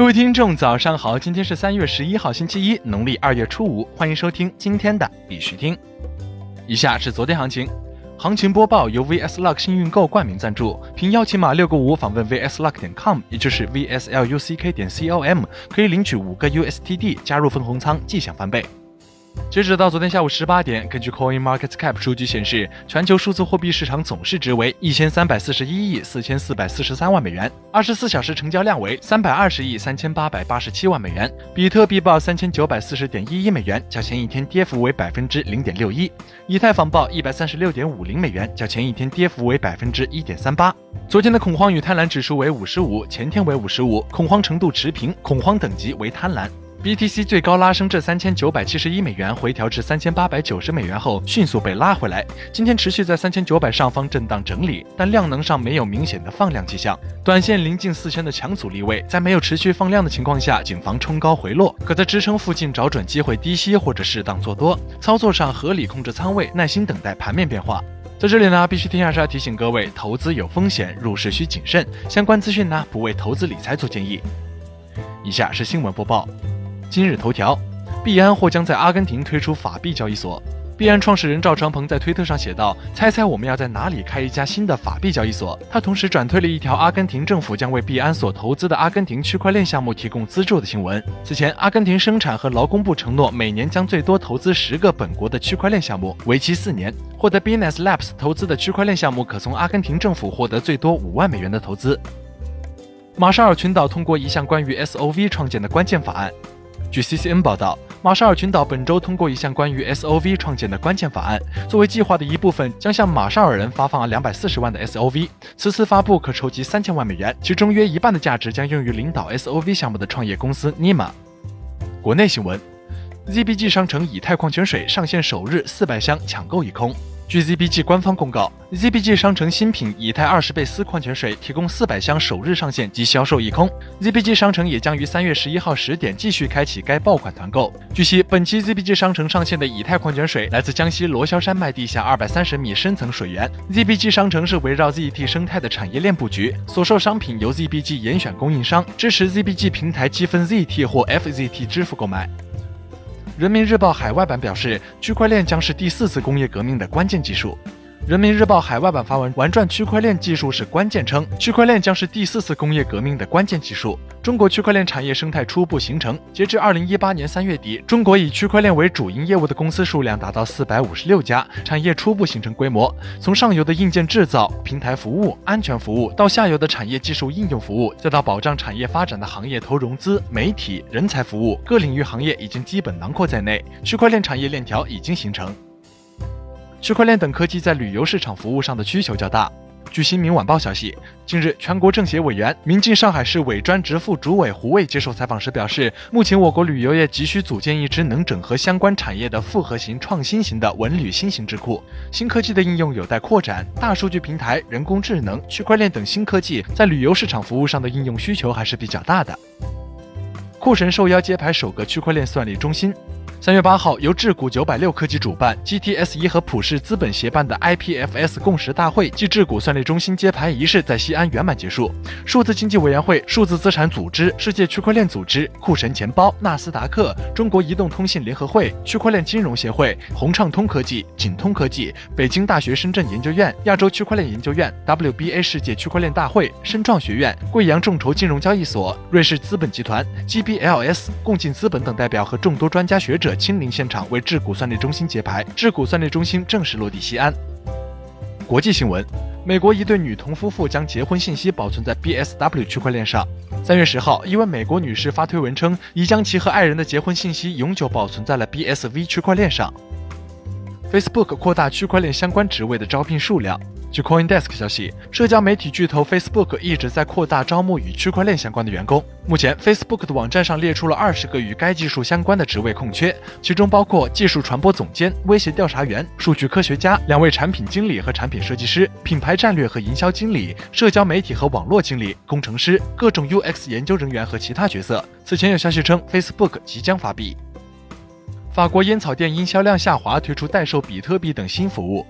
各位听众，早上好！今天是三月十一号，星期一，农历二月初五，欢迎收听今天的必须听。以下是昨天行情，行情播报由 VS Luck 幸运购冠名赞助，凭邀请码六个五访问 VSLuck 点 com，也就是 VSLUCK 点 com，可以领取五个 USTD，加入分红仓，即享翻倍。截止到昨天下午十八点，根据 Coin Market Cap 数据显示，全球数字货币市场总市值为一千三百四十一亿四千四百四十三万美元，二十四小时成交量为三百二十亿三千八百八十七万美元。比特币报三千九百四十点一一美元，较前一天跌幅为百分之零点六一；以太坊报一百三十六点五零美元，较前一天跌幅为百分之一点三八。昨天的恐慌与贪婪指数为五十五，前天为五十五，恐慌程度持平，恐慌等级为贪婪。BTC 最高拉升至三千九百七十一美元，回调至三千八百九十美元后，迅速被拉回来。今天持续在三千九百上方震荡整理，但量能上没有明显的放量迹象。短线临近四千的强阻力位，在没有持续放量的情况下，谨防冲高回落，可在支撑附近找准机会低吸或者适当做多。操作上合理控制仓位，耐心等待盘面变化。在这里呢，必须听下是要提醒各位，投资有风险，入市需谨慎。相关资讯呢，不为投资理财做建议。以下是新闻播报。今日头条，币安或将在阿根廷推出法币交易所。币安创始人赵长鹏在推特上写道：“猜猜我们要在哪里开一家新的法币交易所？”他同时转推了一条阿根廷政府将为币安所投资的阿根廷区块链项目提供资助的新闻。此前，阿根廷生产和劳工部承诺每年将最多投资十个本国的区块链项目，为期四年。获得 b i n e s Labs 投资的区块链项目可从阿根廷政府获得最多五万美元的投资。马绍尔群岛通过一项关于 SOV 创建的关键法案。据 CCN 报道，马绍尔群岛本周通过一项关于 SOV 创建的关键法案，作为计划的一部分，将向马绍尔人发放两百四十万的 SOV。此次发布可筹集三千万美元，其中约一半的价值将用于领导 SOV 项目的创业公司 Nima。国内新闻：ZBG 商城以太矿泉水上线首日四百箱抢购一空。据 ZBG 官方公告，ZBG 商城新品以太二十倍丝矿泉水提供四百箱首日上线即销售一空。ZBG 商城也将于三月十一号十点继续开启该爆款团购。据悉，本期 ZBG 商城上线的以太矿泉水来自江西罗霄山脉地下二百三十米深层水源。ZBG 商城是围绕 ZT 生态的产业链布局，所售商品由 ZBG 严选供应商，支持 ZBG 平台积分 ZT 或 FZT 支付购买。人民日报海外版表示，区块链将是第四次工业革命的关键技术。人民日报海外版发文玩转区块链技术是关键，称区块链将是第四次工业革命的关键技术。中国区块链产业生态初步形成，截至二零一八年三月底，中国以区块链为主营业务的公司数量达到四百五十六家，产业初步形成规模。从上游的硬件制造、平台服务、安全服务，到下游的产业技术应用服务，再到保障产业发展的行业投融资、媒体、人才服务，各领域行业已经基本囊括在内，区块链产业链条已经形成。区块链等科技在旅游市场服务上的需求较大。据新民晚报消息，近日，全国政协委员、民进上海市委专职副主委胡卫接受采访时表示，目前我国旅游业急需组建一支能整合相关产业的复合型、创新型的文旅新型智库。新科技的应用有待扩展，大数据平台、人工智能、区块链等新科技在旅游市场服务上的应用需求还是比较大的。酷神受邀揭牌首个区块链算力中心。三月八号，由智谷九百六科技主办，GTS 一和普世资本协办的 IPFS 共识大会暨智谷算力中心揭牌仪式在西安圆满结束。数字经济委员会、数字资产组织、世界区块链组织、酷神钱包、纳斯达克、中国移动通信联合会、区块链金融协会、宏畅通科技、锦通科技、北京大学深圳研究院、亚洲区块链研究院、WBA 世界区块链大会、深创学院、贵阳众筹金融交易所、瑞士资本集团、GBLS、共进资本等代表和众多专家学者。亲临现场为智谷算力中心揭牌，智谷算力中心正式落地西安。国际新闻：美国一对女童夫妇将结婚信息保存在 BSW 区块链上。三月十号，一位美国女士发推文称，已将其和爱人的结婚信息永久保存在了 BSV 区块链上。Facebook 扩大区块链相关职位的招聘数量。据 CoinDesk 消息，社交媒体巨头 Facebook 一直在扩大招募与区块链相关的员工。目前，Facebook 的网站上列出了二十个与该技术相关的职位空缺，其中包括技术传播总监、威胁调查员、数据科学家、两位产品经理和产品设计师、品牌战略和营销经理、社交媒体和网络经理、工程师、各种 UX 研究人员和其他角色。此前有消息称，Facebook 即将发币。法国烟草店因销量下滑，推出代售比特币等新服务。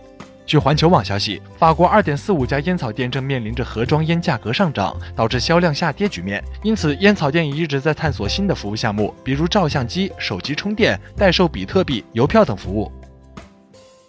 据环球网消息，法国2.45家烟草店正面临着盒装烟价格上涨，导致销量下跌局面。因此，烟草店也一直在探索新的服务项目，比如照相机、手机充电、代售比特币、邮票等服务。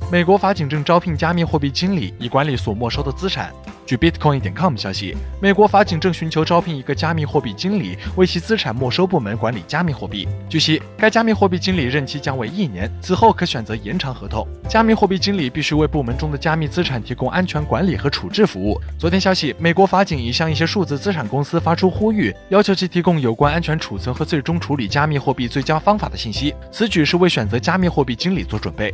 美国法警正招聘加密货币经理，以管理所没收的资产。据 Bitcoin 点 com 消息，美国法警正寻求招聘一个加密货币经理，为其资产没收部门管理加密货币。据悉，该加密货币经理任期将为一年，此后可选择延长合同。加密货币经理必须为部门中的加密资产提供安全管理和处置服务。昨天消息，美国法警已向一些数字资产公司发出呼吁，要求其提供有关安全储存和最终处理加密货币最佳方法的信息。此举是为选择加密货币经理做准备。